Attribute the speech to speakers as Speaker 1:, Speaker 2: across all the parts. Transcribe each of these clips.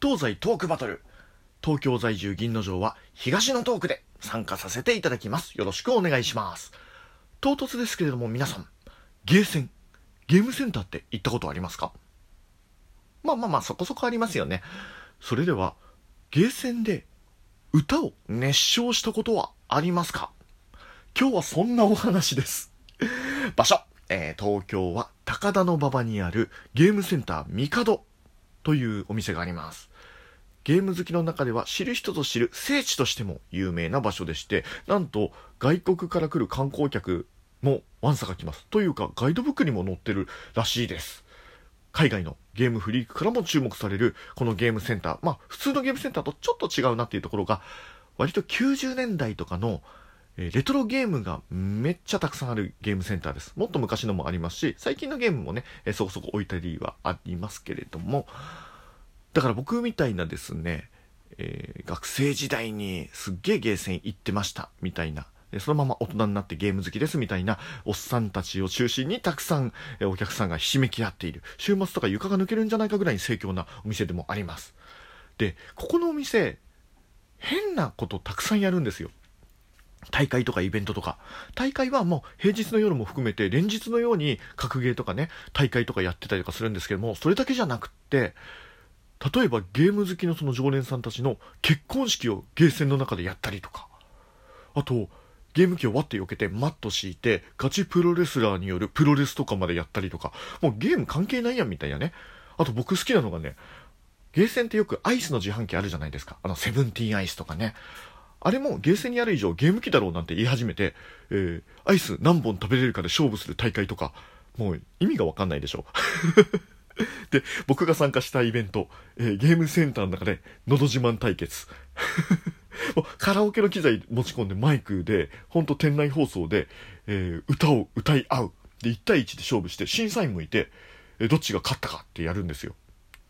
Speaker 1: 東西トークバトル。東京在住銀の城は東のトークで参加させていただきます。よろしくお願いします。唐突ですけれども皆さん、ゲーセン、ゲームセンターって行ったことありますか？まあまあまあそこそこありますよね。それでは、ゲーセンで歌を熱唱したことはありますか？今日はそんなお話です。場所、えー東京は高田馬場にあるゲームセンターミカドというお店があります。ゲーム好きの中では知る人ぞ知る聖地としても有名な場所でして、なんと外国から来る観光客もわんさか来ます。というかガイドブックにも載ってるらしいです。海外のゲームフリークからも注目されるこのゲームセンター。まあ普通のゲームセンターとちょっと違うなっていうところが、割と90年代とかのえレトロゲームがめっちゃたくさんあるゲームセンターです。もっと昔のもありますし、最近のゲームもね、えそこそこ置いたりはありますけれども、だから僕みたいなですね、えー学生時代にすっげえゲーセン行ってましたみたいな、そのまま大人になってゲーム好きですみたいなおっさんたちを中心にたくさんお客さんがひしめき合っている。週末とか床が抜けるんじゃないかぐらいに盛況なお店でもあります。で、ここのお店、変なことたくさんやるんですよ。大会とかイベントとか。大会はもう平日の夜も含めて連日のように格ゲーとかね、大会とかやってたりとかするんですけども、それだけじゃなくって、例えばゲーム好きのその常連さんたちの結婚式をゲーセンの中でやったりとか、あと、ゲーム機を割って避けてマット敷いて、ガチプロレスラーによるプロレスとかまでやったりとか、もうゲーム関係ないやんみたいなね。あと僕好きなのがね、ゲーセンってよくアイスの自販機あるじゃないですか。あの、セブンティーンアイスとかね。あれもゲーセンにある以上ゲーム機だろうなんて言い始めて、えー、アイス何本食べれるかで勝負する大会とか、もう意味がわかんないでしょ。で、僕が参加したイベント、えーゲームセンターの中で、のど自慢対決。もうカラオケの機材持ち込んでマイクで、ほんと店内放送で、えー歌を歌い合う。で、1対1で勝負して、審査員もいて、えーどっちが勝ったかってやるんですよ。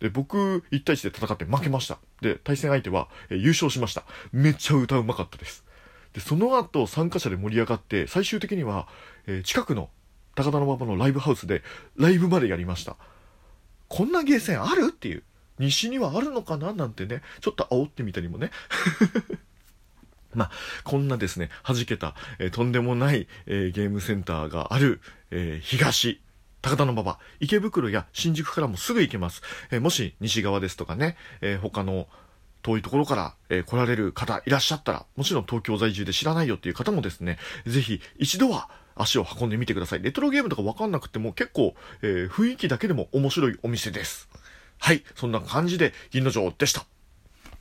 Speaker 1: で、僕、1対1で戦って負けました。で、対戦相手は、え優勝しました。めっちゃ歌うまかったです。で、その後、参加者で盛り上がって、最終的には、えー近くの高田馬場のライブハウスで、ライブまでやりました。こんなゲーセンある？っていう。西にはあるのかな？なんてね、ちょっと煽ってみたりもね。まあ、こんなですね、弾けた、えーとんでもない、えーゲームセンターがある、えー東、高田馬場、池袋や新宿からもすぐ行けます。えーもし西側ですとかね、えー他の遠いところから、えー来られる方いらっしゃったら、もちろん東京在住で知らないよっていう方もですね、ぜひ一度は足を運んでみてください。レトロゲームとかわかんなくても結構、え雰囲気だけでも面白いお店です。はい、そんな感じで銀の城でした。